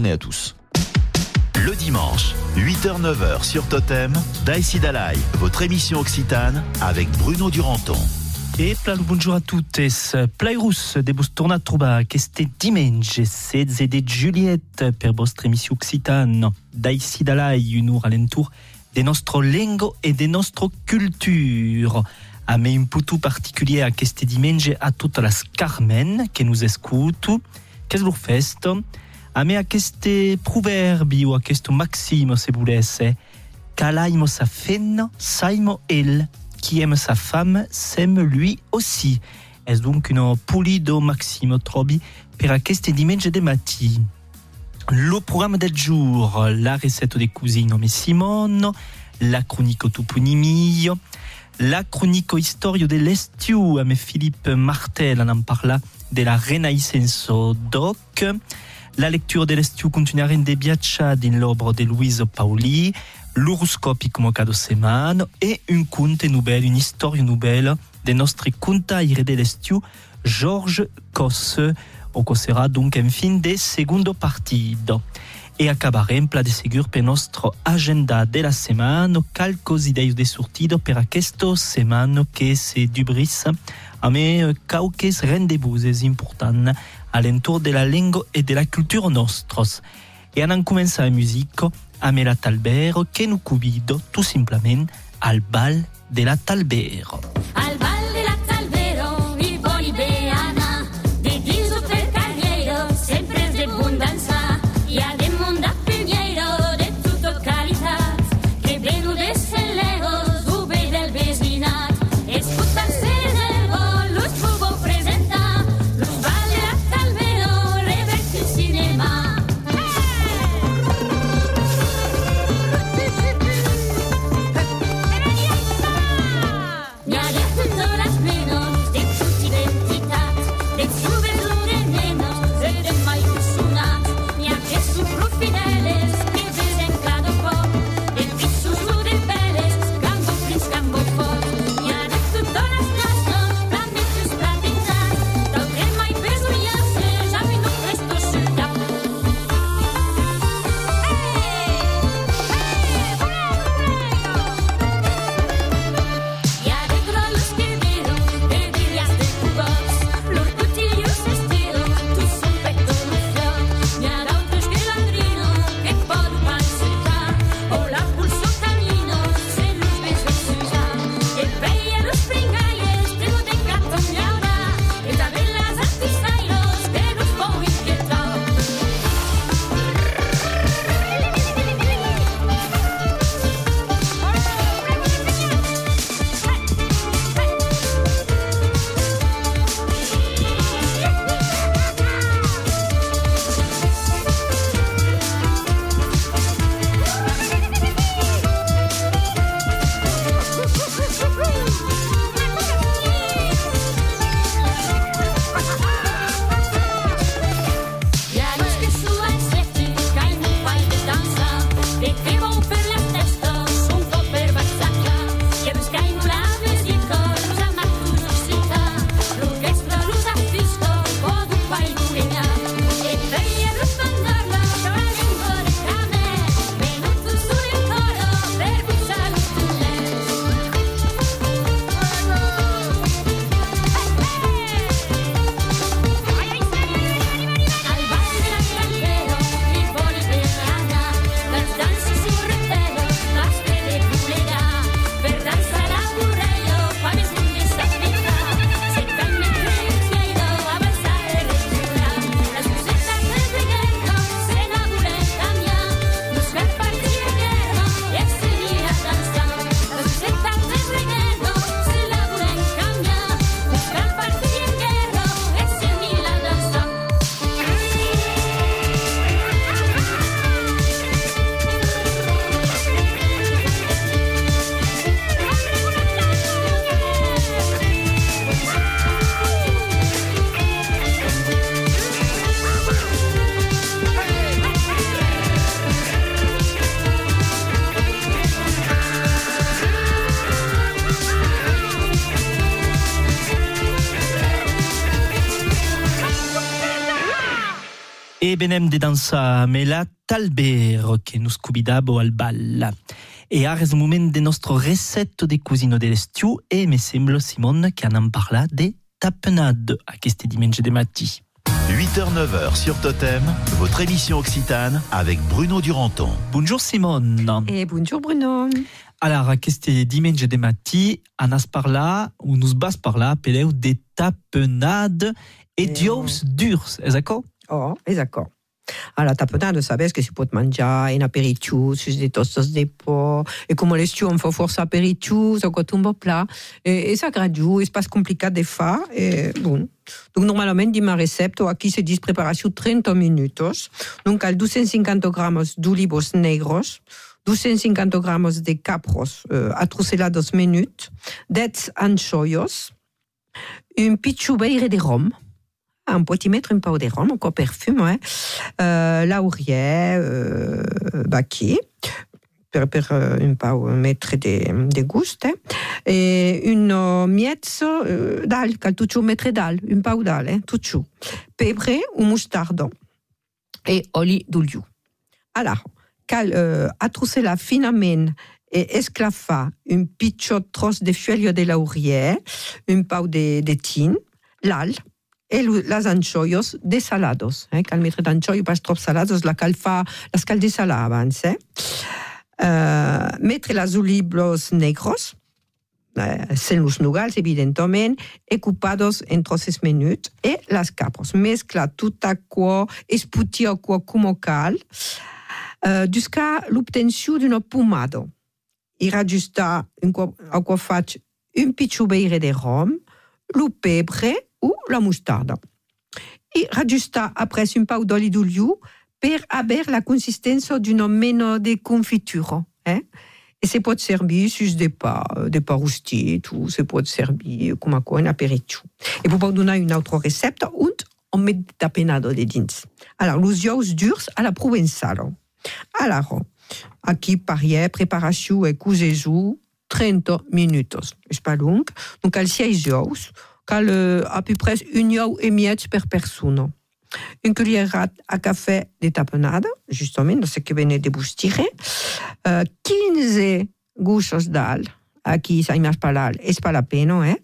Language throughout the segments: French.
journée à tous. Le dimanche, 8h-9h sur Totem, Daïsi Dalai, votre émission occitane avec Bruno Duranton. E plalo bonjour a tuttes. Plairus de vos tornat trobar este diumenge 16 de juliet per vostra emissió occitana daici dalai un ur alentour de nostro lengo e de nostro culture. A me un putu particulier a este diumenge a totes las Carmen que nous escutu. Qu'est-ce lor fest? A me a este proverbi ou a questo maximo se volesse. Calaimo sa fenna, saimo el qui aime sa femme s'aime lui aussi. Est donc une pulido maximo trobi per aquest dimanche de mati. Le programme del jour, la recette des cousines mais Simone, la chronique toponimio, la chronique historio de l'estiu a me Philippe Martel en en parla de la Renaissance doc, la lecture de l'estiu continuare de Biaccia din l'obra de Louise Pauli, l'horoscopi come cada setmana e un conte nouvelle, une histoire nouvelle de nostri contaire de l'estiu, Georges Cosse, o sera donc en fin de segundo partido. E acabarem pla de segur per nostro agenda de la setmana, calcos ideias de sortido per aquesta setmana que se dubris. A me cauques rendezvous importants a l'entour de la lengua e de la cultura nostros. E anan començar a musica a me la Talbero que nous convido tout simplement al bal de la Talbero. Benem de dansa mela talber que nous scubidabo al bal. E ara el moment de nostre recetto de cusino de l'estiu e me sembla, Simone, que en parla de tapenade aquest diumenge de matí. 8h-9h sur Totem, votre émission occitane avec Bruno Duranton. Bonjour Simone. Et bonjour Bruno. Alors, aquest diumenge de matí, anas parla, ou nous bas parla, peleu de tapenade e Eh, dious durs, és això? Oh, és d'accord. A la tapenade, sabes que si pot menjar en aperitiu, sus de tostos de por, e com l'estiu on fa força aperitiu, ça coûte un bon plat, e, és agradiu, és pas complicat de fer, e, bon. Donc, normalment, di ma recepta, aquí se diz preparació 30 minutos, donc cal 250 gramos d'olivos negros, 250 gramos de capros uh, atrocelados minut, 10 anchoios, un pitxubeire de rhum, on peut y mettre un peu de rhum, encore parfum, ouais. euh, laurier, euh, baki, per, per euh, un peu mettre des, des gustes, et une euh, miette euh, d'al, cal toujours mettre d'al, un peu d'al, hein, toujours. Pebre ou moutarde, et oli d'olio. Alors, cal euh, atrousser la finament et esclafa un pitchot tros de feuilles de laurier, un peu de, de tin, l'al, et lo- les anchoios desalados. Eh? Cal mettre d'anchoio pas trop salados, la cal fa, las cal desalar abans. Eh? Mettre les olivos negros, eh, sen los nogals, evidentment, ocupados en trosses minuts, e les capros. Mescla tot aquò, esputir aquò com cal, uh, jusqu'à l'obtenció d'una pomada. I rajustar aquò faig un pitxubeire de rhum, lo pebre ou la moutarde. I rajustar après un peu d'oli d'olio per haver la consistència d'una mena de confitura. Eh? E se pot servir sus de pa, de pa rostit o se pot servir com a en aperitiu. E puc donar una altra recepta on on met tapenado de dins. Alors, los ous durs a la provençala. Alors, aquí parie, preparació e cosejou 30 minutos. És pas long. Donc, cal 6 ous, euh, à peu près un ou et miette per persona. Une cuillère à café de tapenade, justement, ce que venez de vous tirer. Euh, 15 gussos d'al. Aquí, ça image pas l'al, és pas la pena, eh?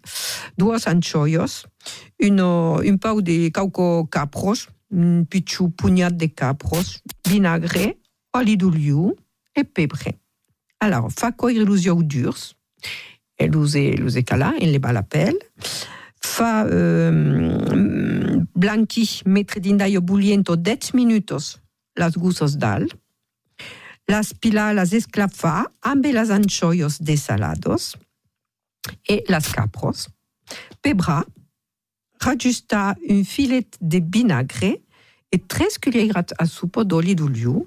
Dues anchoios, uno, un pau de cauco capros, un pitxu punyat de capros, vinagre, oli d'olio e pebre. Alors, fa coire los ous durs, et los los e cala en le la pelle, fa euh, blanqui, mettre din d'aglio bulliento 10 minutos las gussos d'al, las pila las esclafa ambe las anchoios desalados e las capros, pebra, rajusta un filet de vinagre e 3 cuillères a supo d'oli d'olio,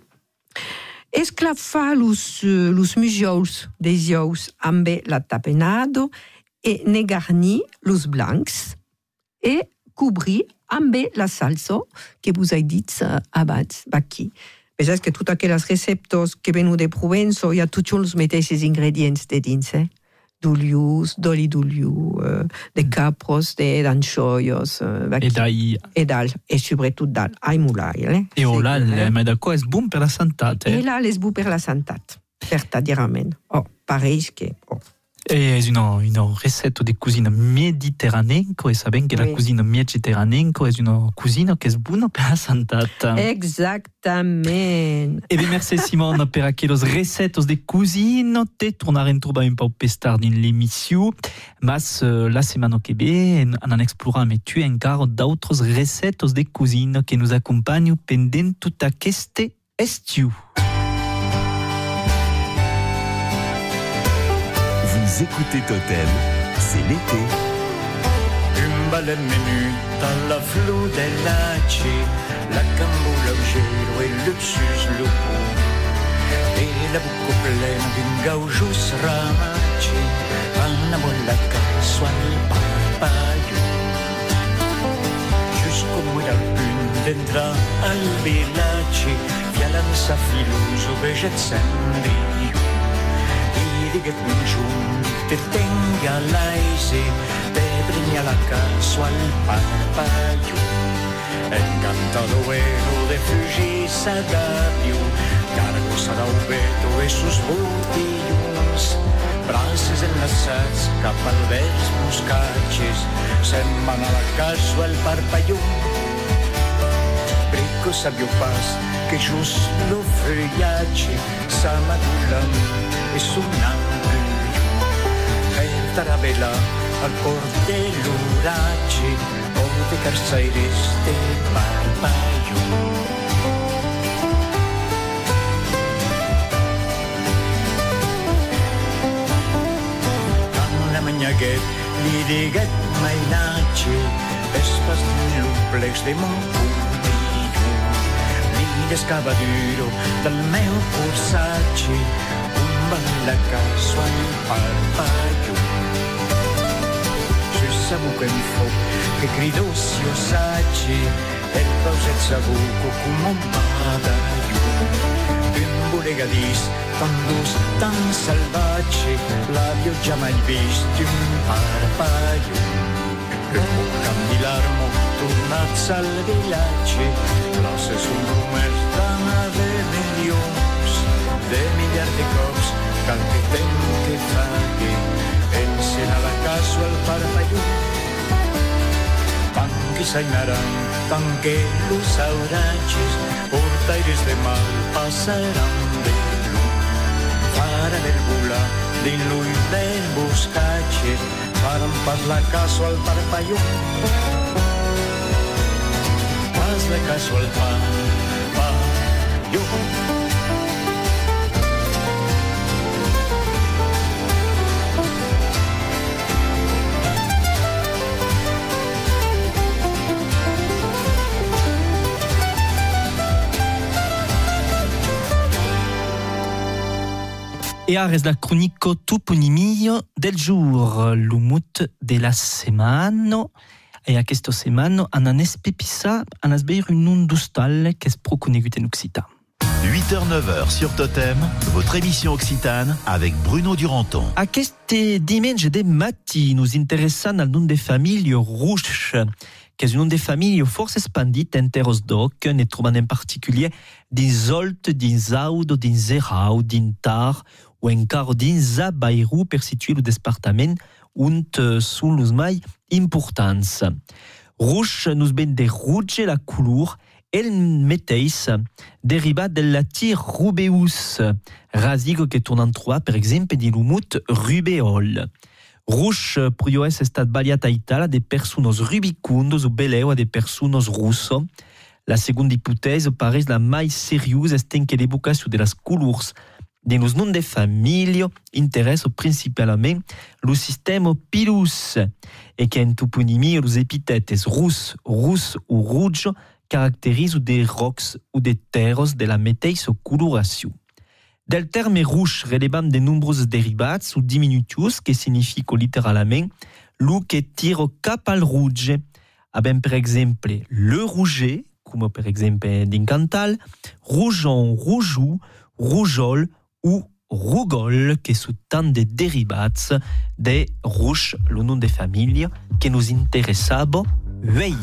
esclafa los, eh, los des ambe la tapenado e ne garni los blancs e cobrir ambe la salsa que vous avez dit abans, aquí. Penseu que totes aquelles receptes que venu de Provença hi ha tots els mateixos ingredients de dins, eh? D'olius, d'oli d'oliu, eh, de capros, de d'anchoios, eh, E dai, e d'al, e sobretot d'al, ai mulai, eh? e hola, Sí, eh? ma d'acò és bon per la santat, E eh? là, les bu per la santat, verdaderament. Oh, pareix que... Oh. E una, una recetta de cuisine mediterranenco e sabem que la Oui. cuisine mediterranenco és una cuisine que és bona per la santat. Exactament. E bé, merci Simone per aqueles recettes de cuisine. Te tornarem trobar un peu més tard din l'émission. Mas euh, la setmana que ve en, en explorar mais tu encara d'autres recettes de cuisine que nous acompanyen pendent tot aquest estiu. Vous écoutez Totem, c'est l'été. Un ballet minute à la flou de laci, la camboula au gelo e luxus lupo. E la buco plena di un gaujus ramaci, fanno bolla caso al papaio. Just come dal punt d'entrar al villaci, via lanza filoso veget sendio. I diguet minjun, te tenga l'aise, te brilla la caso al papaio. encantado vuelo de fugir sagàdio, cargo serà un veto e sus botillons, braces enlaçats cap al vers moscatges, se'n van a la casa el parpallum, Brico sabio pas que just lo feuillatge s'amadulen e sonant el taravella al port de l'oratge o de carçaires de Barballó. Amb la manyaguet li diguet mainatge espes l'omplex de mon cotilló li descavaduro del meu corsatge un ballacasso al parpaglio je savou que mi faut che grido si osaggi e pauset sabuco com un padaglio un bolegadís tan dus, tan salvatge l'avio già mai visto un parpaglio. Un buon candilarmo tornats al vilatge l'osse sul rumor tan de milions de miliards de cops cal que tengo que fagui encena la casa al parpalló pan que sainaran tan que los auraches portaires de mal pasarán de luz para del bula din lui del boscatge faran pas la caso al parpalló pas la caso al parpalló E ares la cronico toponimio del jour, l'umut de la semana. E a questo semana an an espepissa an asbeir un nun d'ustal qu'es pro conegut en Occità. 8h-9h sur Totem, votre émission occitane avec Bruno Duranton. Aquest diumenge de matí nous interessant al nom de famille Rouge, qu'est un nom de famille force expandit enter os doc, ne trobant en particulier dins Olt, dins Audo, dins Erau, dins Tar, ou encara dins Abairou per situer le departament unt sont los mai importants. Rouge nous ben de rouge la couleur, el meteis derivat del latí rubeus, rasigo que tornan trobar, per exemple, di l'umut rubeol. Rouge prio es estat baliat a Itala de personos rubicundos o beleu a de personos russo. La seconda hipotèse pareix la mai seriosa esten que l'evocació de las couleurs de nos noms de família interessa principalment lo sistema pilus e que en toponimia los epitetes rus, rus ou rouge caracterizam de rocs ou de terres de la mateixa coloració. Del terme rouge relevant de nombrosos derivats ou diminutius que significa literalment lo que tira cap al rouge, abem per exemple le rouget, com per exemple din cantal, rougeon, rougou, rougol ou rougol, que sont tant de derivats de rouge, le nom de famille que nous interessava veille.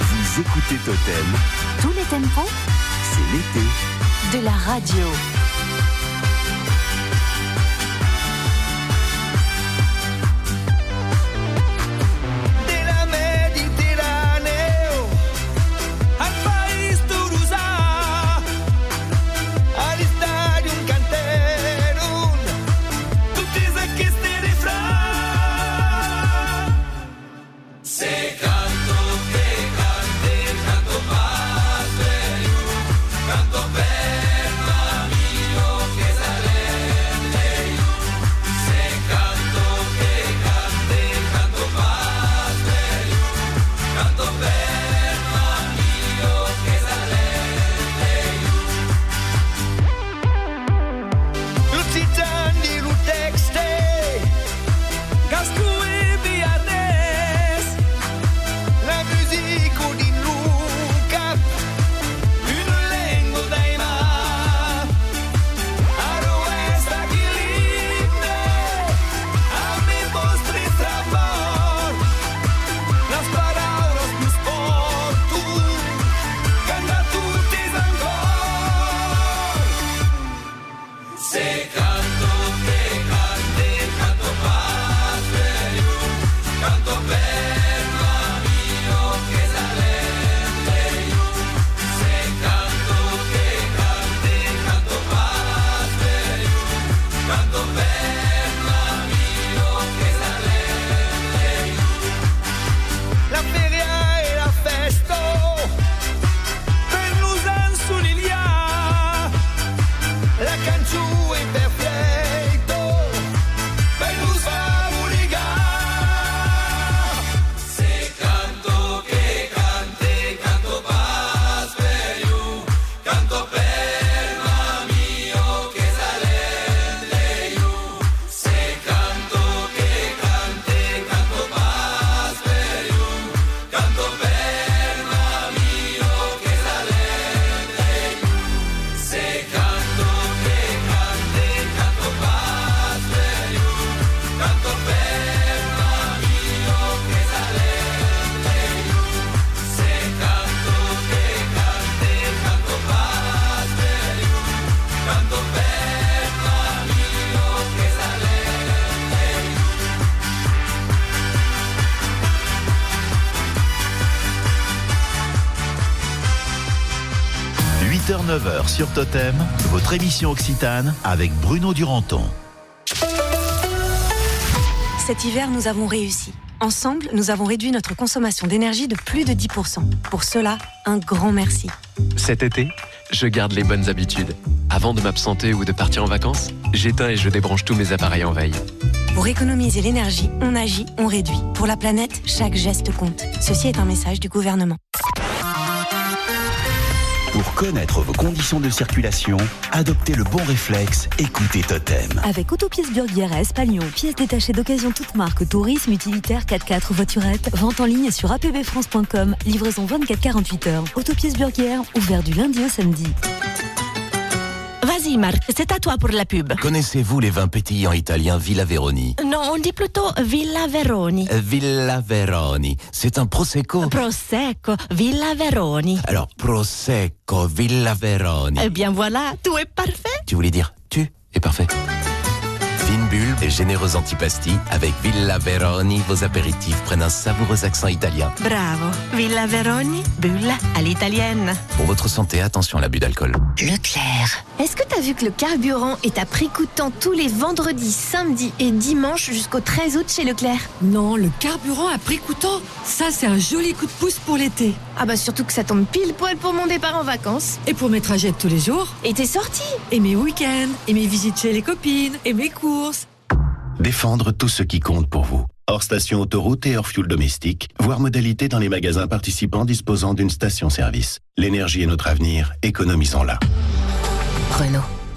Vous écoutez Totem, Tous les tempos c'est l'été. de la radio. Sur Totem, votre émission Occitane avec Bruno Duranton. Cet hiver, nous avons réussi. Ensemble, nous avons réduit notre consommation d'énergie de plus de 10%. Pour cela, un grand merci. Cet été, je garde les bonnes habitudes. Avant de m'absenter ou de partir en vacances, j'éteins et je débranche tous mes appareils en veille. Pour économiser l'énergie, on agit, on réduit. Pour la planète, chaque geste compte. Ceci est un message du gouvernement. Pour connaître vos conditions de circulation, adoptez le bon réflexe, écoutez Totem. Avec Autopièces Burguière à Espalion, pièces détachées d'occasion toute marque, tourisme, utilitaire, 4x4, voiturette, vente en ligne sur apbfrance.com, livraison 24-48 heures. Autopièces Burguière, ouvert du lundi au samedi. Vas-y Marc, c'est à toi pour la pub. Connaissez-vous les vins pétillants italiens Villa Veroni? Non, on dit plutôt Villa Veroni. Euh, Villa Veroni, c'est un prosecco. Prosecco, Villa Veroni. Alors, prosecco, Villa Veroni. Eh bien voilà, tout est parfait. Tu voulais dire tu es parfait. Fine bulle et généreuse antipasti, avec Villa Veroni, vos apéritifs prennent un savoureux accent italien. Bravo. Villa Veroni, bulle à l'italienne. Pour votre santé, attention à l'abus d'alcool. Leclerc. Est-ce que t'as vu que le carburant est à prix coûtant tous les vendredis, samedis et dimanches jusqu'au 13 août chez Leclerc? Non, le carburant à prix coûtant, ça c'est un joli coup de pouce pour l'été. Ah bah surtout que ça tombe pile poil pour mon départ en vacances. Et pour mes trajets de tous les jours. Et tes sorties. Et mes week-ends. Et mes visites chez les copines. Et mes courses. Défendre tout ce qui compte pour vous. Hors station autoroute et hors fuel domestique, voire modalité dans les magasins participants disposant d'une station-service. L'énergie est notre avenir, économisons-la. Renault.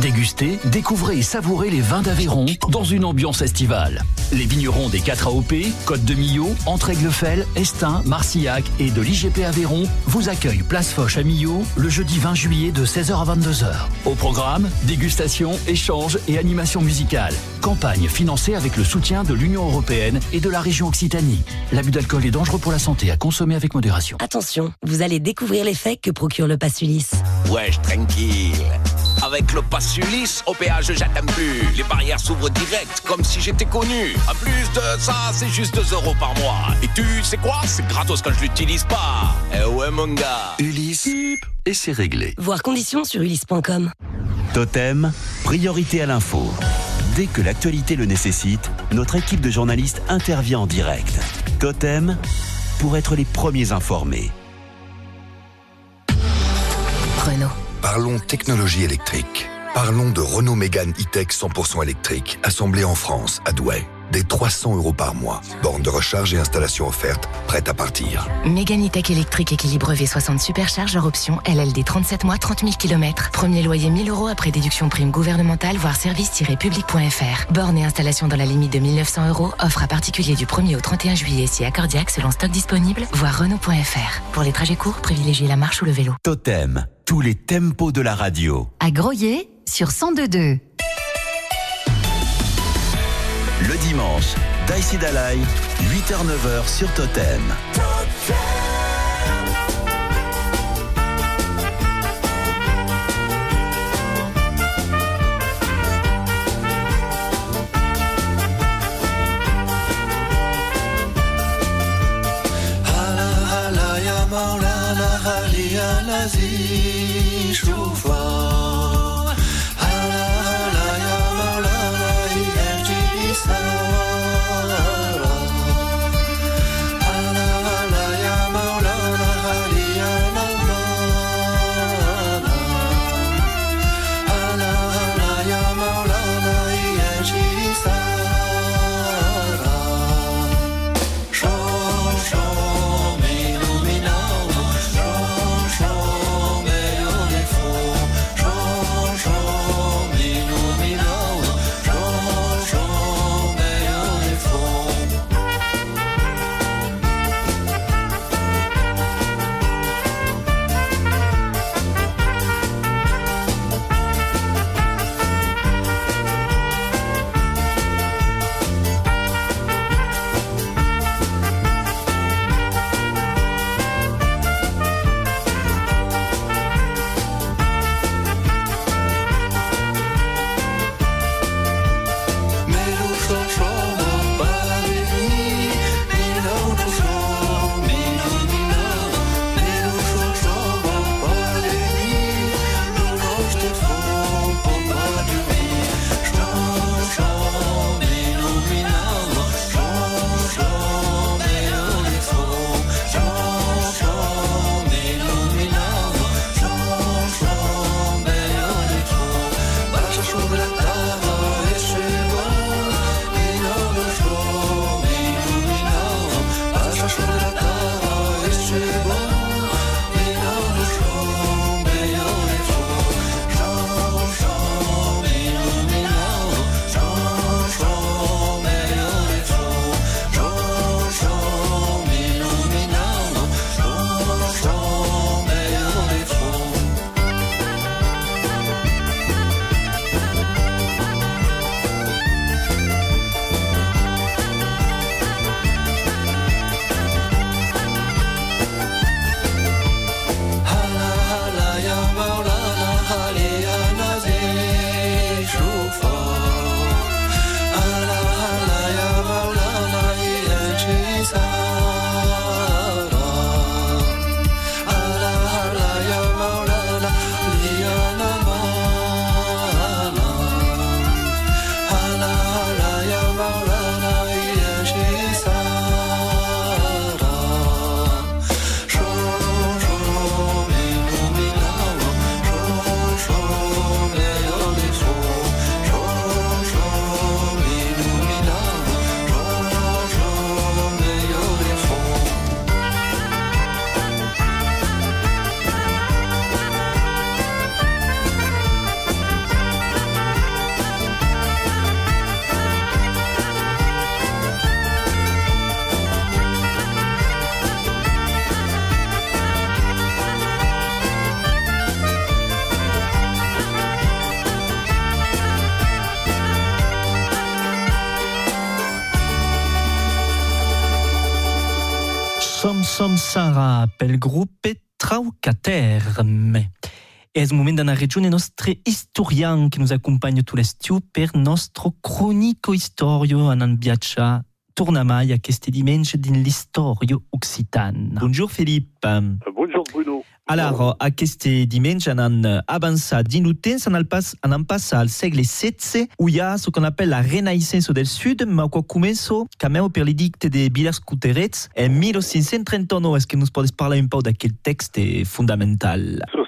Dégustez, découvrez et savourez les vins d'Aveyron dans une ambiance estivale. Les vignerons des 4 AOP, Côte de Millau, Entraiglefel, Estin, Marcillac et de l'IGP Aveyron vous accueillent Place Foch à Millau le jeudi 20 juillet de 16h à 22h. Au programme, dégustation, échange et animation musicale. Campagne financée avec le soutien de l'Union Européenne et de la région Occitanie. L'abus d'alcool est dangereux pour la santé à consommer avec modération. Attention, vous allez découvrir l'effet que procure le pass Ulysse. Wesh, tranquille. Avec le pass Ulysse, au péage, j'attends plus. Les barrières s'ouvrent direct, comme si j'étais connu. En plus de ça, c'est juste 2 euros par mois. Et tu sais quoi? C'est gratos quand je l'utilise pas. Eh ouais, mon gars. Ulysse, et c'est réglé. Voir conditions sur ulysse.com. Totem, priorité à l'info. Dès que l'actualité le nécessite, notre équipe de journalistes intervient en direct. Totem, pour être les premiers informés. Parlons technologie électrique. Parlons de Renault Mégane E-Tech 100% électrique, assemblé en France, à Douai. Des 300 euros par mois. Borne de recharge et installation offerte, prête à partir. Mégane E-Tech électrique équilibre V60 superchargeur option LLD 37 mois 30 000 km. Premier loyer 1000 euros après déduction prime gouvernementale voire service-public.fr. Borne et installation dans la limite de 1900 euros. Offre à particulier du 1er au 31 juillet si accordiaque selon stock disponible. Voir Renault.fr. Pour les trajets courts, privilégiez la marche ou le vélo. Totem, tous les tempos de la radio. À Groyer sur 1022. Le dimanche, Daïsi Dalai, 8h-9h sur Totem. Hala 拉起手放。Pel gruppe Traucaterme. És moment d'anar a regione nostre historian que nos accompagne tot l'estiu per nostre cronico historio anant viatjar torna mai aquest diumenge din l'historio occitan. Bonjour Philippe. Bonjour Bruno. Alors, aquest diumenge anant avançat din lo temps, anant pas, anant passar al segle XVI, où hi ha ce qu'on appelle la Renaissance del Sud, ma qua començo, cameu per l'edicte de Villers Couterets, en 1539. Est-ce que nous podes parlar un peu d'aquest texte fundamental? Ce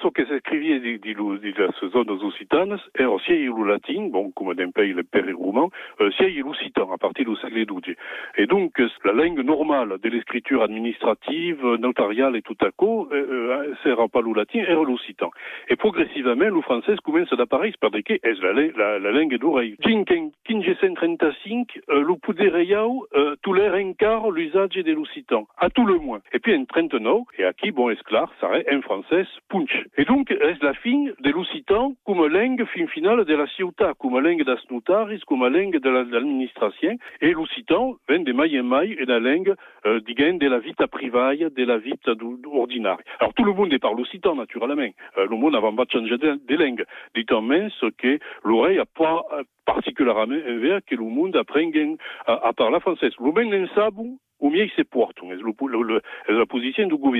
s'escrivia di, di, di les zones occitanes era sia il latin, bon, come d'un pays le périroman, euh, sia il occitan, à partir du siècle XII. Et donc, la langue normale de l'écriture administrative, notariale et tout à coup, euh, sera pas le latin, era l'occitan. Et progressivement, le français commence d'apparaître parce que est la, la, la langue d'oreille. Fin 1535, euh, le podereiau, euh, tout l'air encara l'usage de l'occitan, à tout le moins. Et puis en 39, et à qui, bon, ça reste un français punch. Et donc, est la fin de l'occitan comme langue fin finale de la ciutat, comme langue des notaris, comme langue de l'administration. Et l'occitan vient de mai en et la langue, euh, de la vita privée, de la vita ordinaire. Alors, tout le monde parle occitan, naturellement. Euh, le monde n'a pas changé de, de langue. Dit-on ce que l'oreille n'a pas particulièrement envers que le monde apprenne à, à parler français. Le même en ou mieux se c'est le, le, la position du gouvernement.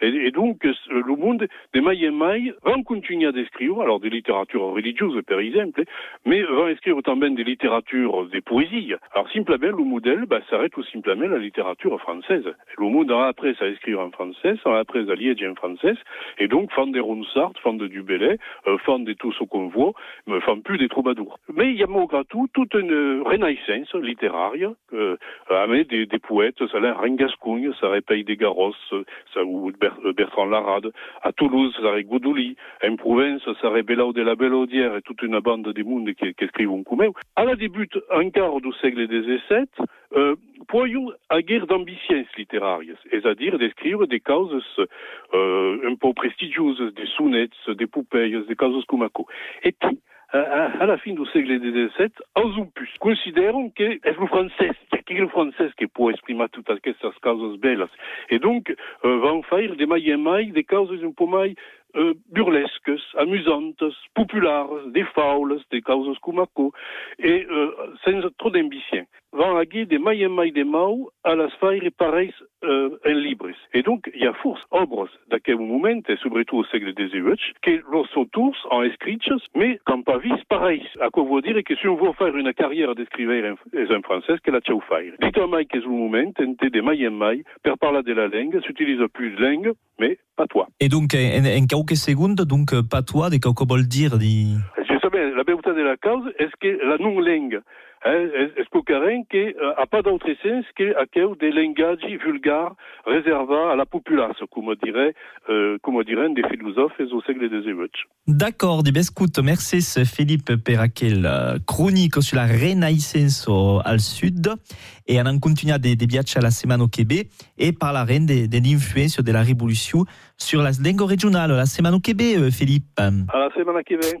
Et, et, donc, le monde de mai en mai va continuer à écrire, alors des littératures religieuses, par exemple, mais va écrire autant bien des littératures, des poésies. Alors, simplement, le modèle, bah, ça reste tout simplement la littérature française. Le monde a après à écrire en français, a après à liéger en français, et donc, fan des Ronsard, fan de Dubélé, euh, fan de tout ce qu'on mais fan plus des troubadours. Mais il y a malgré tout toute une renaissance littéraire, euh, avec des, des poètes, ça l'est Rengascougne, ça Pays des Garros, ça, ou Bertrand Larade. À Toulouse, ça aurait Goudouli. En Provence, ça aurait de la Bellaudière et toute une bande de monde qui, qui écrivent un coumeu. À la début, un quart du siècle des XVII, euh, poions à guerre d'ambitions littéraires, c'est-à-dire d'écrire des causes euh, un peu prestigieuses, des sonnets, des poupées, des causes comme Et puis, à, la fin du siècle XVII, en plus, considérons que est le français, qu'il le français qui peut exprimer toutes ces causes belles. Et donc, euh, vont faire des mailles et mailles, des causes un peu mailles euh, burlesques, amusantes, populaires, des faules, des causes kumaco, et euh, sans trop d'ambition. Vont aguer des mailles et mailles des mau à la sphère pareilles euh, en libres. Et donc, il y a force obres d'aquel moment, et surtout au siècle XVIII, que los autours en escrits, mais quand pas vis pareil. À quoi vous dire que si on veut faire une carrière d'écrivain en français, que la tchau faire. Dites mai que le moment, des mailles en mailles, per parler de la langue, s'utilise plus de langue, mais pas toi. Et donc, en, en quelques secondes, donc, pas toi, de quoi vol dire di... Je sais la beauté de la cause est que la non-langue expliquerait qu'il n'y a pas d'autre sens qu'à des langages vulgaires réservés à la population, comme dirait, euh, comme diraient des philosophes au siècle XVIII. D'accord, di écoute, merci Philippe Perraquel, chronique sur la Renaissance al sud, et on en continue des, des viages à la semaine au Québec, et par la reine de, de l'influence de la révolution sur la langue régionale, la semaine au Québec, Philippe. À la semaine au Québec.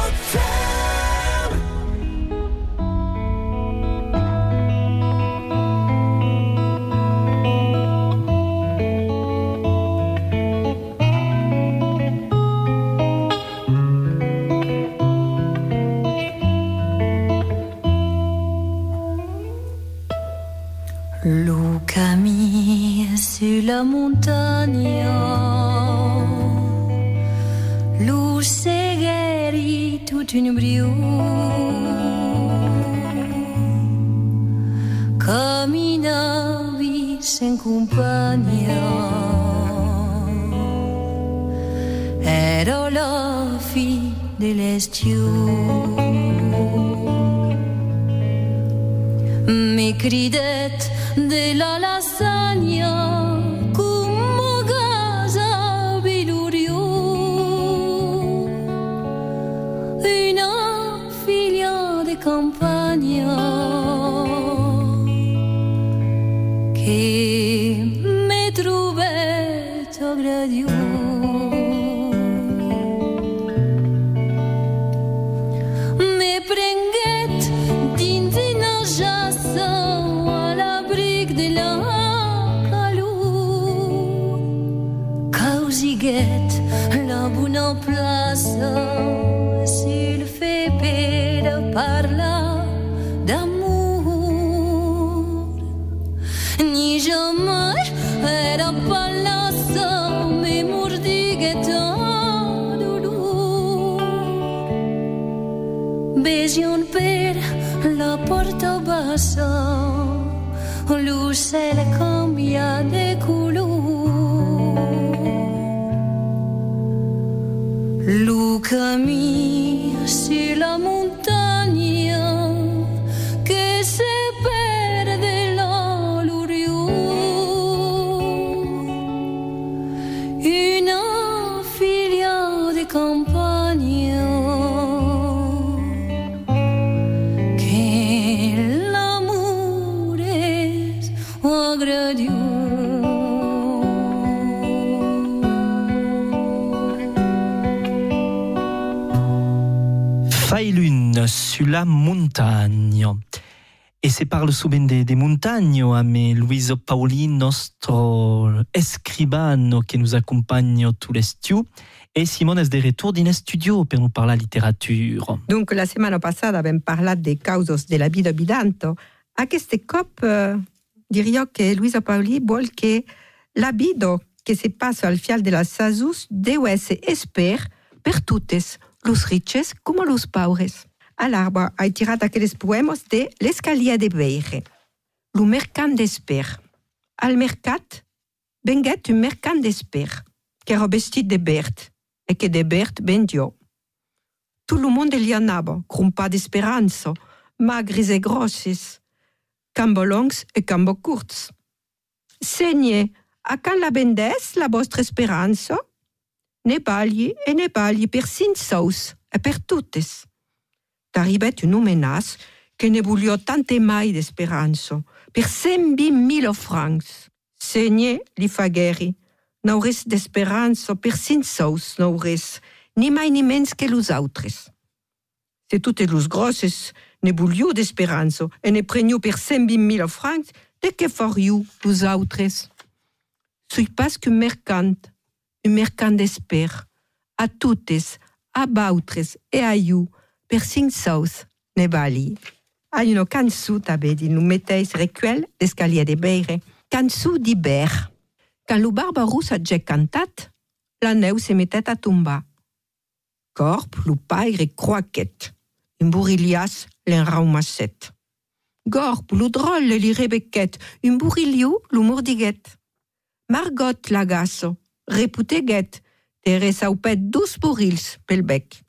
Guérie toute une brio, comme une vie sans compagne. Era la fille de l'estiu. Mi cridet de la lasagna corazón luce le cambia de color. Look at me. La montagne. E se parle souvent de, de montagnes, mais Luiso Paoli, nostro escribano che nous accompagne tous les studios, et Simone est de retour le studio per nous parler littérature. Donc, la settimana passata abbiamo parlato dei causos della vita abitanto. A queste cop eh, diria che Luisa Paoli vuole che l'abido che si passa al fial della Sasus deve essere esper per tuttes, los riches come los paures. All'arba hai tirato aquellos poemas de l'escalier de Beire, lo mercant d'esper. Al mercat venguet un mercant d'esper, che era vestit de verd, e che de verd vendiò. Tout le monde li anava, crumpa d'esperanza, magris e grossis, cambo longs e cambo curts. Segne, a can la vendes la vostra speranza? Ne bagli e ne bagli per sin sous e per tuttes. T'arribet un menace che ne voglio tante mai d'esperanza, per mille francs. Segne li fagheri, n'auris d'esperanza per sin sous n'auris, ni mai ni mens que los autres. Se tutte los grosses ne voglio d'esperanza e ne prenio per mille francs, de que fariu los autres? Sui pas qu'un mercant, un mercant d'esper, a tuttes, a bautres e a iu, persin sauce ne bali. A uno cançu tabè din un meteis recuèl d'escalier de beire. Cançu d'hiber. Can lo barba russa j'è cantat, la neu se metèt a tomba. Corp, lo paire croaquet. Un burilias l'enraumasset. Gorp, lo drôle le li rebequet. Un burilio lo mordiguet. Margot l'agasso, reputeguet. Teresa ou pet douze bourrils pel bec.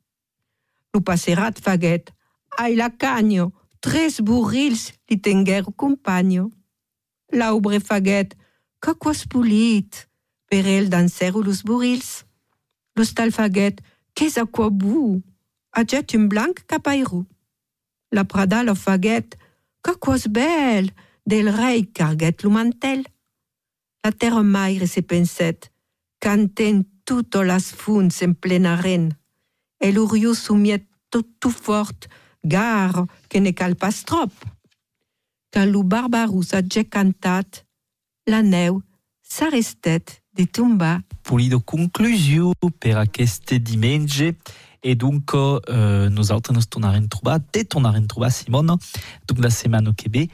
Lo passerat faguèt. Ai la canyo, tres burrils li tenguèr companyo. L'aubre faguèt. Qu'a quas polit? Per el dansèro los burrils. Lo stal faguèt. Qu'es a quoi bou? Aget un blanc capairou. La prada lo faguèt. Qu'a quas bel? Del rei carguèt lo mantel. La terra maire se pensèt. Canten tutto las funs en plena rena. E l'uriu soumiet tot tout fort, gar que ne cal pas trop. Quand lo barbarous a ja cantat, la neu s'arrestet de tombar. Polido conclusió per aquest diumenge e donc euh, nosaltres ens tornarem trobar, te tornarem trobar, Simona, donc la setmana que ve,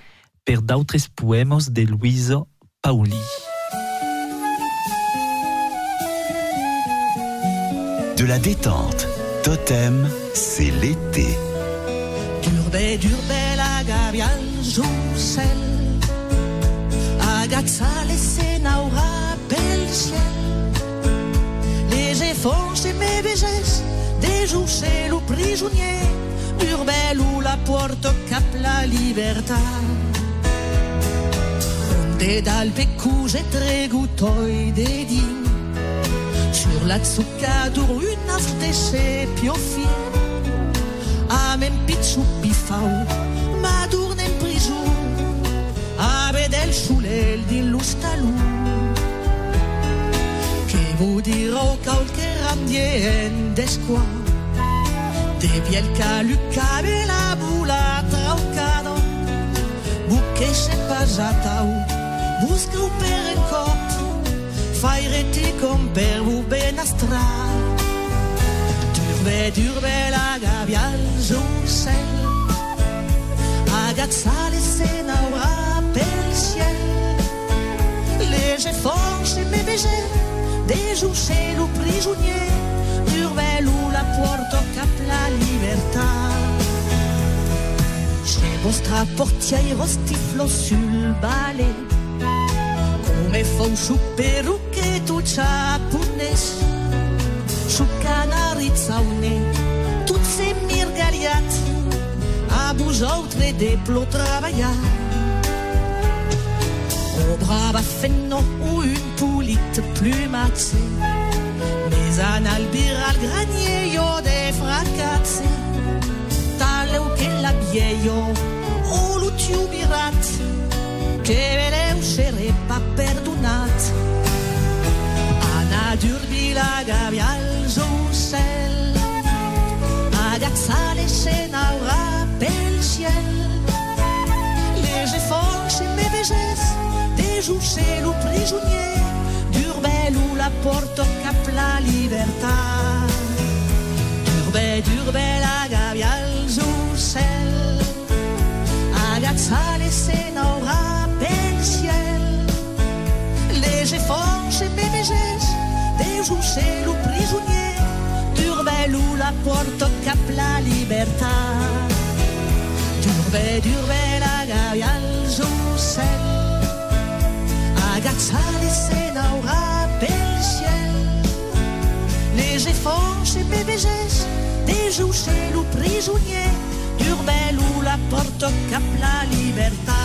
per d'altres poemes de Luisa Pauli. De la détente. Totem, c'est l'été. Durbe, durbe la gavial jussel Agazzale se naura pel ciel Les efforts et mes baisers Des jussel ou prisonnier Durbel ou la porte cap la libertà Onde dal becus et tregutoi de din Sur la zuccadur un aftese piofi a men pizzu pifau, ma durne in prisu, a vedel sulel di lustalu. Che vu dirò qualche randien desqua, de biel calucave la bula traucado, buche se pasatau, busca un per en cop, fai reti con per vu benastra. Durbe, durbe la gabbia al ucel, agazzare se n'aura per il ciel. Léger force me beiger, des uccelli prigionier, durbe lu la porto cap la libertà. Vostra portiere stiflo sul ballet, come fa un superu che tu ciapunes, su canari zaune, tutte se mirgaliat, a vosaltres de plo treballar. Oh brava fenno ou une poulite plumatée, mais un albir al granier yo de fracazze, tale che la vieio o l'utiu birat, che durbi la gabbia al ucel, agazzare se n'aura pel ciel, léger force me veges, des uccelli prigionier, durbel ou la porto cap la libertà. Durbe, durbe la gabbia al ucel, agazzare se n'aura pel ciel, léger force me veges, des Durbe, durbe la gabbia al ucel, agazzare se n'aura pel ciel, léger force me veges, des uccelli prigionier, durbel ou la porto cap la libertà.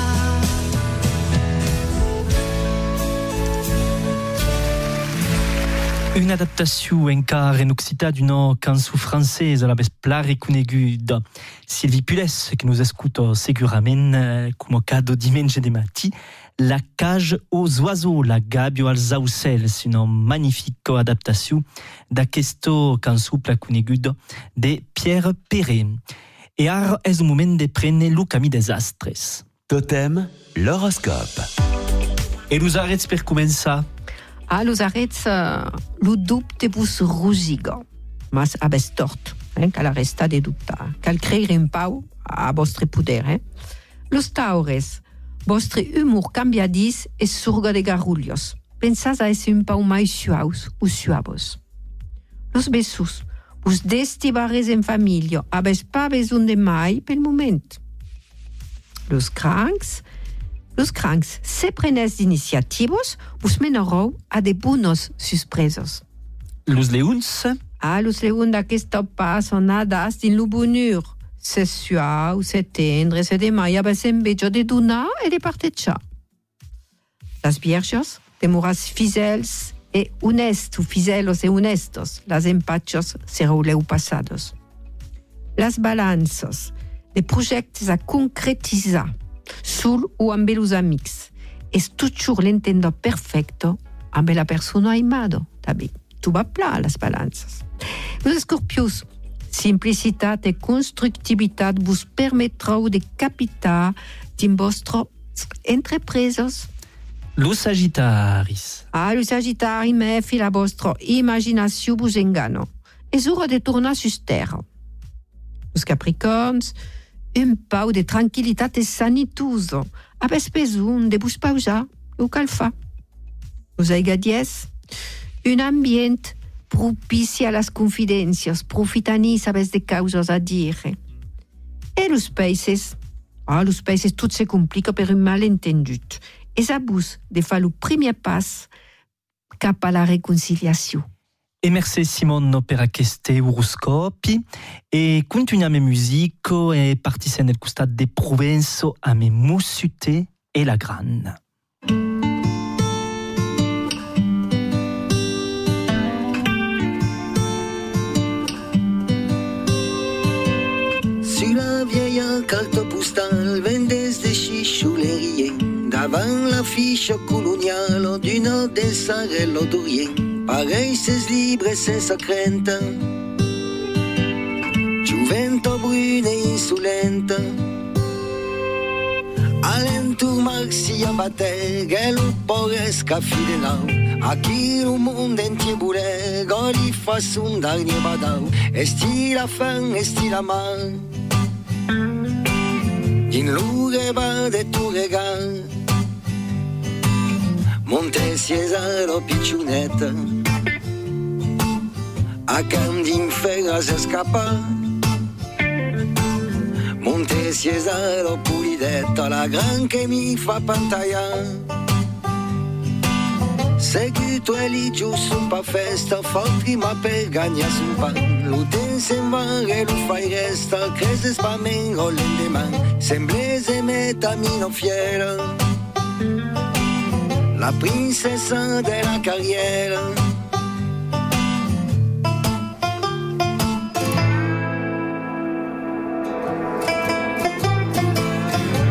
Une adaptation encara en occitan d'une cançon française, la plare coneguda. Sylvie Pules, que nous écoute segurament, eh, comme cadeau dimanche de mati, La cage aux oiseaux, la gabio als aucels, c'est une magnifique adaptation d'aquesto cançon pla coneguda de Pierre Perret. Et ara és un moment de prendre le camí des astres. Totem, l'horoscope. Et nous arrêtons per començar. a los arrets uh, eh, lo dubte vos rugigan. Mas abes tort, eh, cal resta de dubtar. Cal creir en pau a vostre poder. Eh? Los taures, vostre humor cambia dis e surga de garrullos. Pensas a ese un pau mai suaus o suavos. Los besos, vos destibarez en familio, abes pa besun de mai pel moment. Los crancs, Los crancs, se prenes d'iniciativos, vos menorou a de buenos surpresos. Los leons, Ah, los passo nadas din lo bonheur. Se suau, se tendre, se demai, abes enveja de donar e de partejar. Las vierges, fidels e honestos, fidelos e honestos. Las empachos serão leu passados. Las balanços, de projectes a concretizar, sul ou amb els amics. És toujours l'entendo perfecto amb la persona aimado, també. Tu va pla les balances. Los escorpios, simplicitat e constructivitat vos permetrau de capitar din vostre entrepresos. los sagittaris. Ah, le Sagittari, me fi la vostra imaginació vos engano. És hora de tornar sus terra. Los Capricorns, un pau de tranquilitat e sanituso. Abes besoin de vos paujar o calfa. Los Aigadies, un ambient propici a las confidèncias, profitanis abes de causas a dire. E los païses, ah, los païses tot se complica per un malentendut. És abús de fa lo primer pas cap a la reconciliació. Merci Simon per aquest horoscopi e continuam en musico e participem del costat de Provenço a me Mussute e la Gran. Sur la vieille Davant l'affiche coloniale du nord des Sarello d'Orient Pareil ses libres ses sacrenta Giuvento brune e insolenta Alentur marxia bater che lo poresca fidelau Aquí il mondo entier voulait, quand il fa son dernier badau, esti la fin, esti la main. In luge va de tu regal, Monte Cesaro picciunetta, a Candin Fera se scappa. Monte Cesaro pulidetta, la gran che mi fa pantalla. Seguito è lì giù su un pa' festa, fa prima per gagna su un pan. Lo ten se va e lo fai resta, crese spamen o l'endeman. Semblese metamino fiera, la princesse della carriera.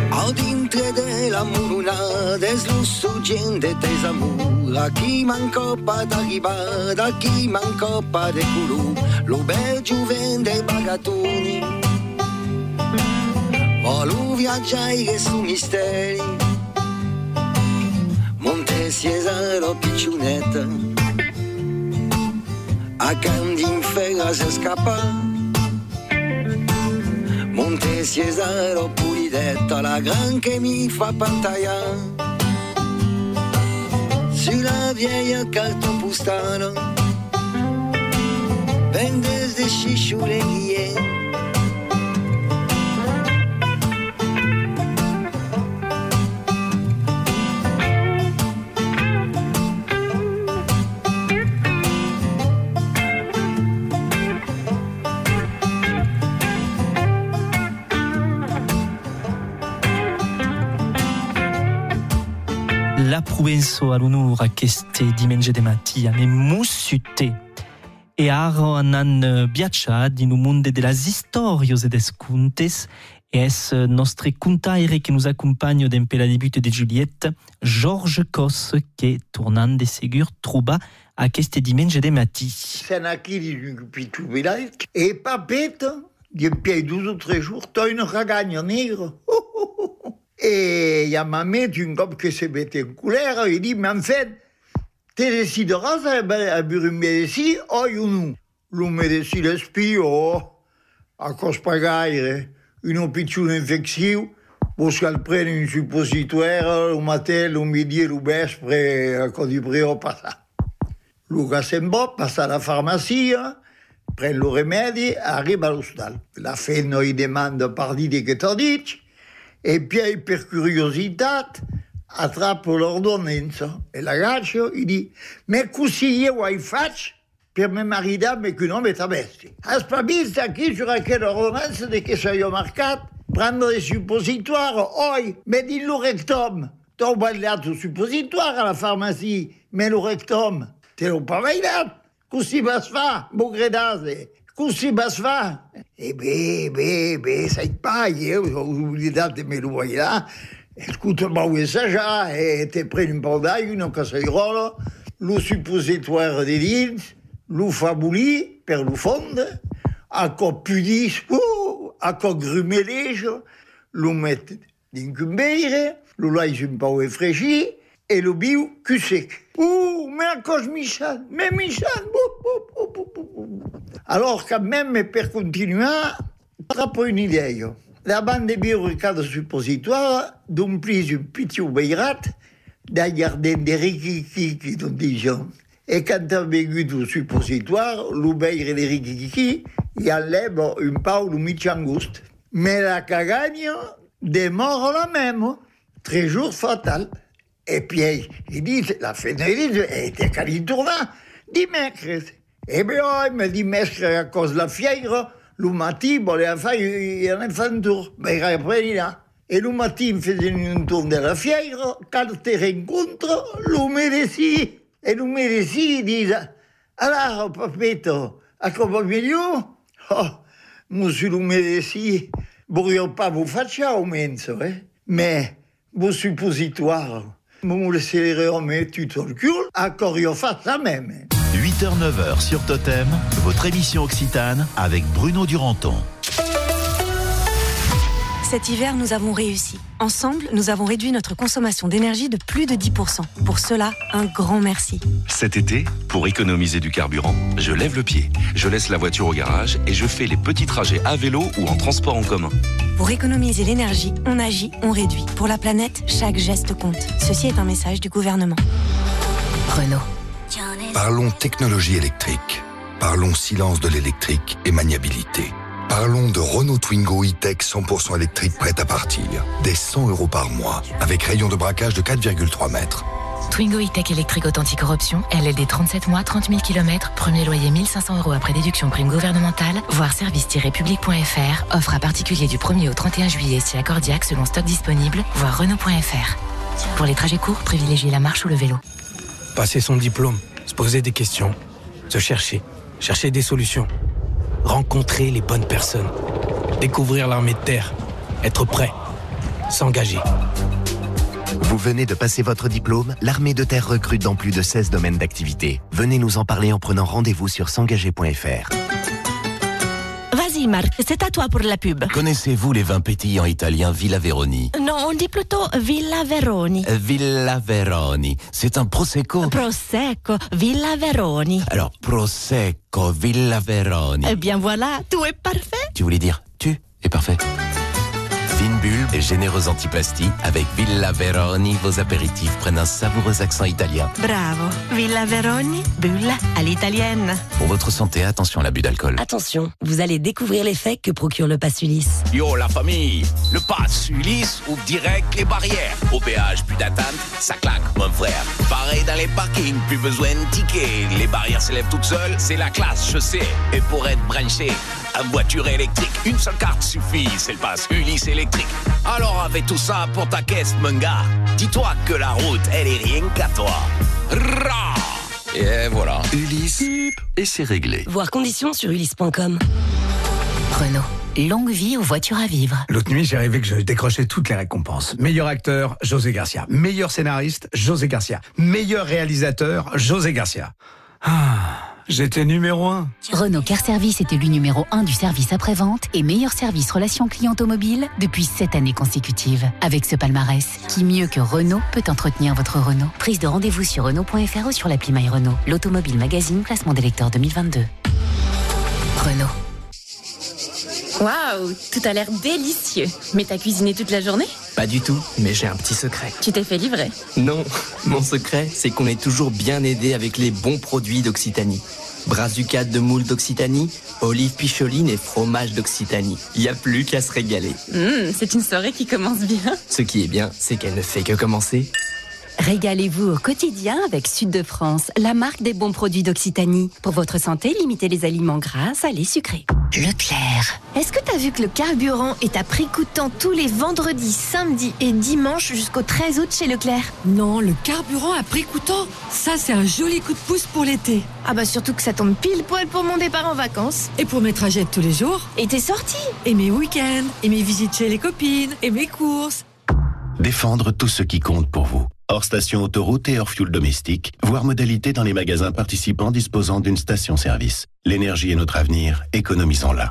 Ad intre la muruna, deslusugende tesamura, chi mancò da ribada, chi pa' de curù, lo bel giuvende bagatuni. viaggia viaggiare su misteri, Cesaro picciunetta A Candin Ferra se scappa Monte Cesaro pulidetta, la gran che mi fa pantalla. Sulla vieille carton postale, vendes de chichoulerie. La Provenzo all'onore a queste dimension de mattina me mussute e aro anan biacciat in un mondo delle storie e des contes e es nostre contaire che nous accompagne d'empe la debut de Juliette, Georges Cos, che tornant de segur troba a queste dimension de. C'est aquí d'un petit village. Et papette, d'un pied deux ou trois jours, t'as une ragagne nègre. Et il y a ma mère, une cop que se mettait en couleur, il dit, mais en fait, tu décideras à médecine, oh, ou non? Médecin l'esprit, oh, à cause pas gaire, une petite infection, parce qu'elle prenne une suppositoire le matin, le midi, le vespre, à cause du brio, pas ça. Le gars s'en va, passe à la pharmacie, hein, prend le remède, arrive à l'hôpital. La fille il demande par dit que t'as dit, et puis, per curiosité, attrape l'ordonnance. Et la gaccio, il dit, mais così io vuoi faccio per me maridarmi con un uomo travesti? Aspavista qui sur quelle ordonnance de che sono marcato, prendre des suppositoires, oi, mais dis le rectum. T'as sbagliato il suppositoire alla pharmacie, mais le rectum, te l'ho pas. Così va fa, bugredase. Così va fa. E beh, beh, beh, sai pas, io ho oblidato me lo vuoi là. Écoute-moi, oui, ça, j'ai été pris une bandaille, une casserola, le suppositoire des dents, le fabouli, per le fond, encore pudis, oh, encore grumelege, le mettre dans un beire, le lait un peu réfléchi, et le bio cul sec. Ouh, mais encore Michel, mais Quand même, per continuer, trapo une idée. La bande de bioricade suppositoire d'un pris un petit beirat da garder des rikiki dans des gens. Et quand t'as vécu du suppositoire, l'oubeir des rikiki, il enlève un peu le michangouste. Mais la cagagne démord la même. Très jour fatal. Et puis, il dit, la fenêtre était y tourner. Dimanche. Eh bien, il me dit, maître, à cause la fièvre, le matin, bon, les enfants, il en a fait un tour. Mais après, il est là. Et le il un tour de la fièvre. Quand tu rencontres, le médecin. Et le médecin, il dit, alors, papito, à quoi mieux Oh, monsieur le médecin, vogliamo pas vous faire au menso, hein? Mais, vos suppositoires, vous me laissez remettre tout le cul, encore il fasse ça même. 8h, 9h sur Totem, votre émission Occitane avec Bruno Duranton. Cet hiver, nous avons réussi. Ensemble, nous avons réduit notre consommation d'énergie de plus de 10%. Pour cela, un grand merci. Cet été, pour économiser du carburant, je lève le pied. Je laisse la voiture au garage et je fais les petits trajets à vélo ou en transport en commun. Pour économiser l'énergie, on agit, on réduit. Pour la planète, chaque geste compte. Ceci est un message du gouvernement. Renault. Parlons technologie électrique. Parlons silence de l'électrique et maniabilité. Parlons de Renault Twingo e-Tech 100% électrique prête à partir. Des 100 euros par mois, avec rayon de braquage de 4,3 mètres. Twingo e-Tech électrique authentique Option, LLD 37 mois, 30 000 km, premier loyer 1500 euros après déduction prime gouvernementale, voire service-public.fr, offre à particulier du 1er au 31 juillet si accordiaque selon stock disponible, voire Renault.fr. Pour les trajets courts, privilégiez la marche ou le vélo. Passer son diplôme, se poser des questions, se chercher, chercher des solutions, rencontrer les bonnes personnes, découvrir l'armée de terre, être prêt, s'engager. Vous venez de passer votre diplôme, l'armée de terre recrute dans plus de 16 domaines d'activité. Venez nous en parler en prenant rendez-vous sur s'engager.fr. C'est à toi pour la pub. Connaissez-vous les vins pétillants italiens Villa Veroni? Non, on dit plutôt Villa Veroni. Euh, Villa Veroni, c'est un prosecco. Prosecco, Villa Veroni. Alors, prosecco, Villa Veroni. Eh bien voilà, tout est parfait. Tu voulais dire tu es parfait. Fine bulle et généreuse antipasti, avec Villa Veroni, vos apéritifs prennent un savoureux accent italien. Bravo. Villa Veroni, bulle à l'italienne. Pour votre santé, attention à l'abus d'alcool. Attention, vous allez découvrir l'effet que procure le pass Ulysse. Yo la famille, le pass Ulysse ouvre direct les barrières. Au péage, plus d'attente, ça claque mon frère. Pareil dans les parkings, plus besoin de tickets. Les barrières s'élèvent toutes seules, c'est la classe, je sais. Et pour être branché, à voiture électrique, une seule carte suffit, c'est le pass Ulysse électrique. Alors avec tout ça pour ta caisse, mon gars, dis-toi que la route, elle est rien qu'à toi. Ra Et voilà. Ulysse, et c'est réglé. Voir conditions sur ulysse.com. Renault. Longue vie aux voitures à vivre. L'autre nuit, j'ai rêvé que je décrochais toutes les récompenses. Meilleur acteur, José Garcia. Meilleur scénariste, José Garcia. Meilleur réalisateur, José Garcia. Ah, j'étais numéro un. Renault Car Service est élu numéro 1 du service après-vente et meilleur service relation client automobile depuis 7 années consécutives. Avec ce palmarès, qui mieux que Renault peut entretenir votre Renault? Prise de rendez-vous sur Renault.fr ou sur l'appli My Renault. L'automobile magazine classement des lecteurs 2022. Renault. Waouh, tout a l'air délicieux. Mais t'as cuisiné toute la journée? Pas du tout, mais j'ai un petit secret. Tu t'es fait livrer Non, mon secret, c'est qu'on est toujours bien aidé avec les bons produits d'Occitanie. Brazucade de moule d'Occitanie, olives picholine et fromage d'Occitanie. Il n'y a plus qu'à se régaler. Hum, C'est une soirée qui commence bien. Ce qui est bien, c'est qu'elle ne fait que commencer. Régalez-vous au quotidien avec Sud de France, la marque des bons produits d'Occitanie. Pour votre santé, limitez les aliments gras, salés, sucrés. Leclerc. Est-ce que t'as vu que le carburant est à prix coûtant tous les vendredis, samedis et dimanches jusqu'au 13 août chez Leclerc? Non, le carburant à prix coûtant, ça c'est un joli coup de pouce pour l'été. Ah bah surtout que ça tombe pile poil pour mon départ en vacances. Et pour mes trajets de tous les jours. Et tes sorties. Et mes week-ends. Et mes visites chez les copines. Et mes courses. Défendre tout ce qui compte pour vous. Hors station autoroute et hors fuel domestique, voire modalité dans les magasins participants disposant d'une station-service. L'énergie est notre avenir, économisons-la.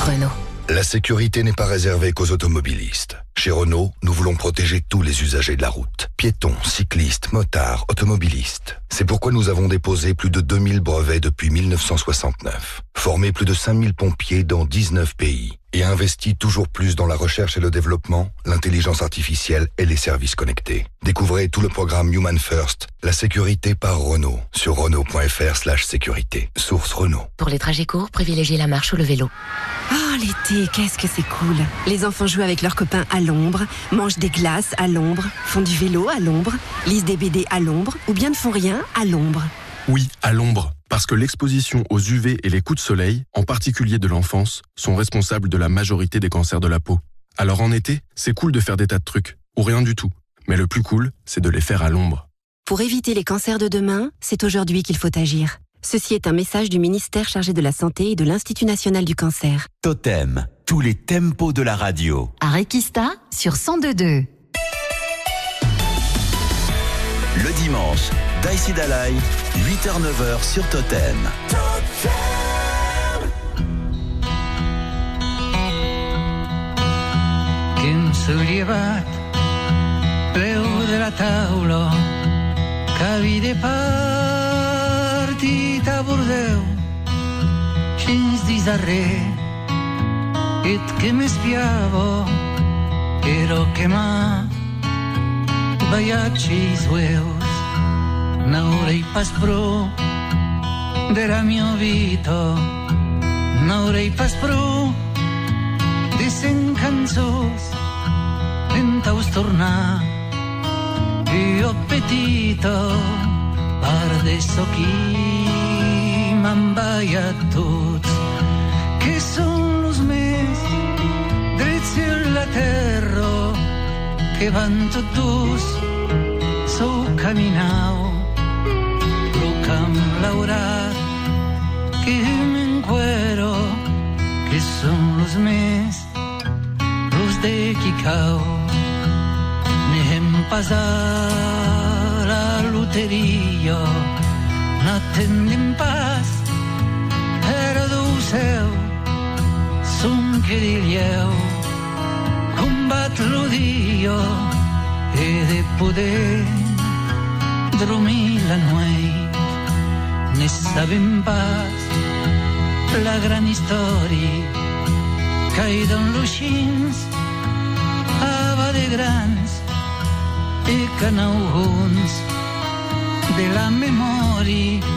Renault. La sécurité n'est pas réservée qu'aux automobilistes. Chez Renault, nous voulons protéger tous les usagers de la route. Piétons, cyclistes, motards, automobilistes. C'est pourquoi nous avons déposé plus de 2000 brevets depuis 1969, formé plus de 5000 pompiers dans 19 pays et investi toujours plus dans la recherche et le développement, l'intelligence artificielle et les services connectés. Découvrez tout le programme Human First, la sécurité par Renault, sur renault.fr slash sécurité. Source Renault. Pour les trajets courts, privilégiez la marche ou le vélo. Oh, l'été, qu'est-ce que c'est cool. Les enfants jouent avec leurs copains à l'ombre, mangent des glaces à l'ombre, font du vélo à l'ombre, lisent des BD à l'ombre ou bien ne font rien à l'ombre. Oui, à l'ombre. Parce que l'exposition aux UV et les coups de soleil, en particulier de l'enfance, sont responsables de la majorité des cancers de la peau. Alors en été, c'est cool de faire des tas de trucs, ou rien du tout. Mais le plus cool, c'est de les faire à l'ombre. Pour éviter les cancers de demain, c'est aujourd'hui qu'il faut agir. Ceci est un message du ministère chargé de la Santé et de l'Institut national du cancer. Totem, tous les tempos de la radio. À Requista sur 1022. Le dimanche, Daïsi Dalai, 8h-9h sur Totem. sollievat, veu de la taula, que havia partit a Bordeu, fins dins darrer, et que m'espiavo, ero che ma baiacci sueus, n'aurei pas pro della mia vita, n'aurei pas pro di sen canzons, tentaus tornar, io petito, per adesso chi m'han baiat tots, que terra, que van tot dus, sou caminau, lo camp laurat, que m'encuero, que són los més, los de Quicau. N'hem passat la loteria, n'atendem pas, era seu, som que dirieu, he de poder dormir la nuit, ne sabem pas la gran història caïda en luixins ava de grans i de la memòria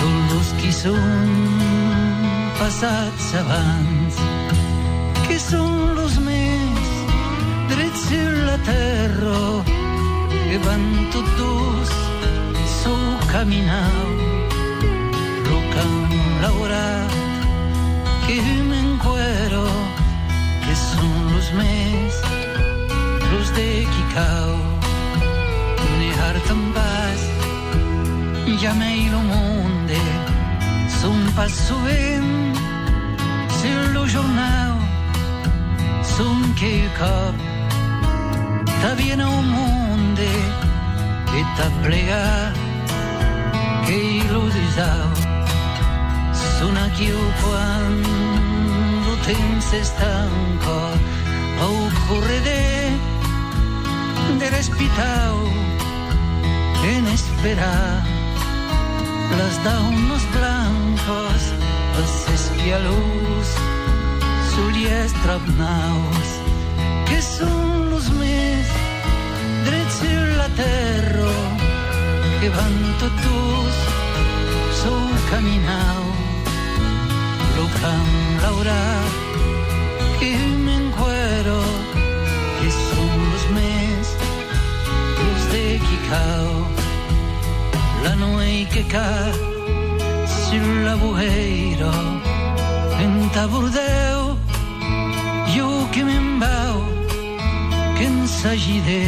tots els qui són passats abans drets en la terra que van tots dos sou caminau lo camp laurat que m'encuero que són los més los de Quicau ne hartan pas llamei lo monde son pas sovint sur lo jornal son que cop t'havien au monde et t'ha plegat que lo desau son aquí quando temps stanco au correre de l'espitau en esperar las daunos blancos els espialus sulies trapnaus que són que van tots sou caminau. Lo camp laurat que m'encuero que són los més los de Quicau la nuei que ca sur la bueira en tabordeu jo que me'n vau que en s'agide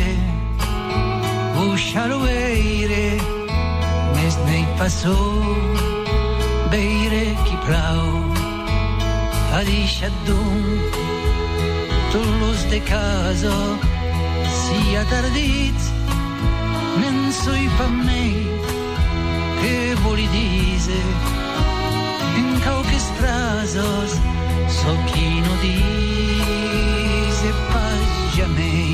Uixar-ho veire més n'hi passó veire qui plau ha deixat d'un. Tots los de casa si ha tardit nen soy pa mei che voli dise in cauques frasos so chi no dise pas jamais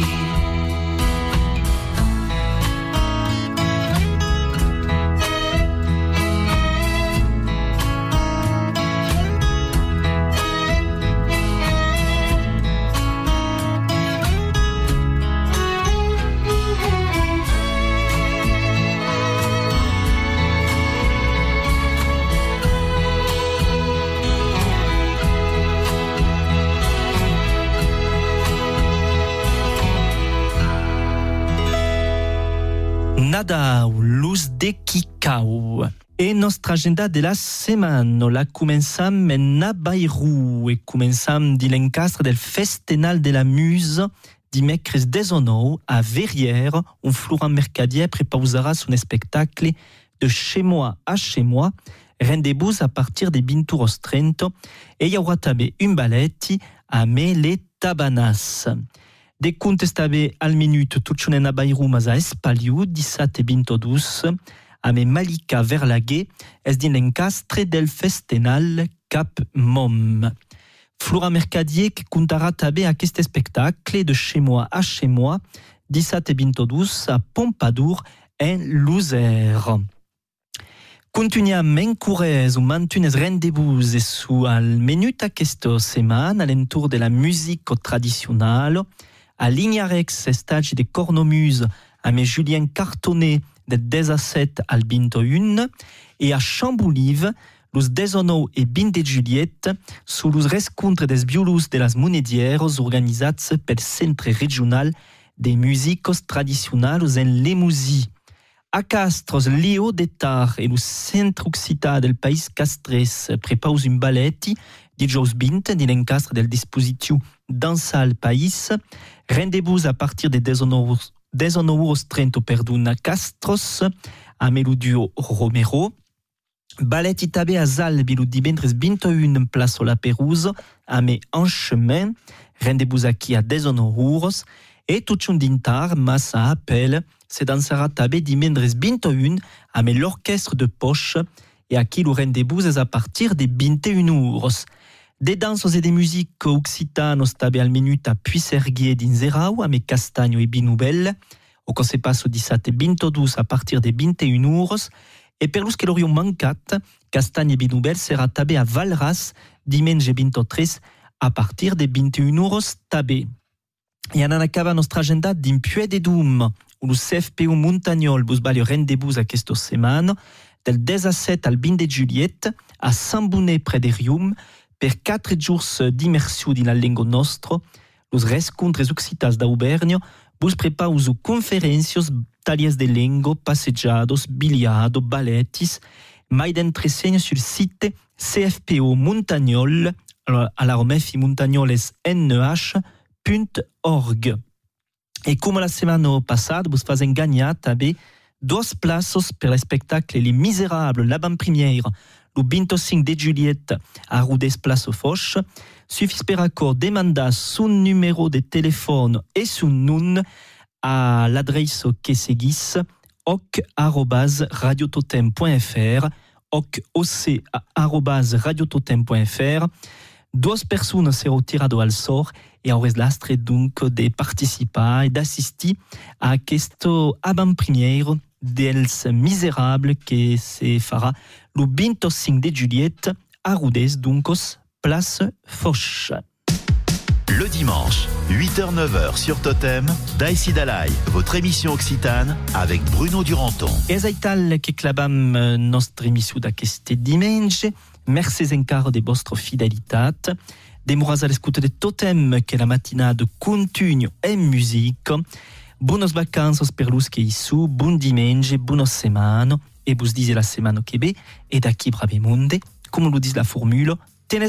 Nada, luz agenda de la setmana la començam en Nabairou e començam de l'encastre del Festenal de la Muse dimecres 19 a Verrières, on Florent Mercadier prepausarà son spectacle de chez moi à chez moi, rendez-vous à partir des Binturos 30 e hi haurà també un ballet a Mele Tabanas. De contes també al minut tutxonen a Bairou mas a Espaliu, 17 e 22, a me Malika Verlaguer, es din l'encastre del festenal Cap Mom. Flora Mercadier qui comptera taber à ce spectacle de chez moi à chez moi, 17 et 22 à Pompadour en Luzère. Continuiamo ancora su mantunes rendezvous e su al menu a questa settimana all'intorno della musica tradizionale. A Lignarex stagi de cornomuse a me Julien Cartonnet del 17 al 21 e a Chamboulive los 19 e 20 Juliette su los rescontres des biolus de las monedieros organizats pel Centre Regional de Musicos Tradicionals en Lemousie. A Castros, Leo d'Etar e lo centre occità del país castres prepaus un balletti di Jos Bint di l'encastre del dispositiu Dansal País. Rendez-vous a partir de 19h30 perduna Castros a Meludio Romero. Balletti tabe a Zalbi lo divendres 21 en place la Perouse a me en chemin. Rendez-vous aquí a 19h e tout un dintar massa appel se dansera tabe dimendres 21 a me l'orchestre de poche e aquí lo rendez-vous es a partir de 21 euros. Des danses et des musiques occitanos tabe al minut a Puisserguier d'Inzerau a me Castagno e Binoubel, o que se passe 17 e 22 a partir de 21 euros, e per los que mancat, Castagne e Binoubel sera tabe a Valras. Diumenge 23 a partir de 21 euros tabe. E an acaba nostra agenda d'impuè de dum, où le CFPU Montagnol bus balio rendez-vous a questo setmana, del 17 al 20 de Juliette, a Saint-Bonnet près de Rium, per 4 jours d'immersió din la lingua nostro, los rescontres occitas d'Aubernio, bus prepaus conferencios, talies de lingua, passeggiados, biliado, balletis, mai d'entresegno sul site CFPO Montagnol, a la romefi montagnoles nh.org. E come la settimana passata, vous faites gagner dos places per le spectacle Les Misérables, l'avant-première, le 25 de Juliette a Roudès Place Foch. Suffit per accord demanda son numéro de téléphone et son nom à l'adresse que seguisse oc@radiototem.fr oc@radiototem.fr Duas personnes seront tirées al sort et en lastre donc de participer et d'assister à questo avant-première dels Misérables que se fera 25 de Juliette à donc place Foch. Le dimanche, 8h-9h sur Totem, Daïsi Dalai, votre émission occitane avec Bruno Duranton. Et aital que clabam notre émission d'aqueste dimanche. Merci encore de votre fidélité. Demoras à l'écoute de Totem que la matinade continue en musique. Bonnes vacances per que ici, bon dimanche, bonne semaine, et vous dites la semaine que ve, et d'acquis bravemunde, comme le dit la formule, tenez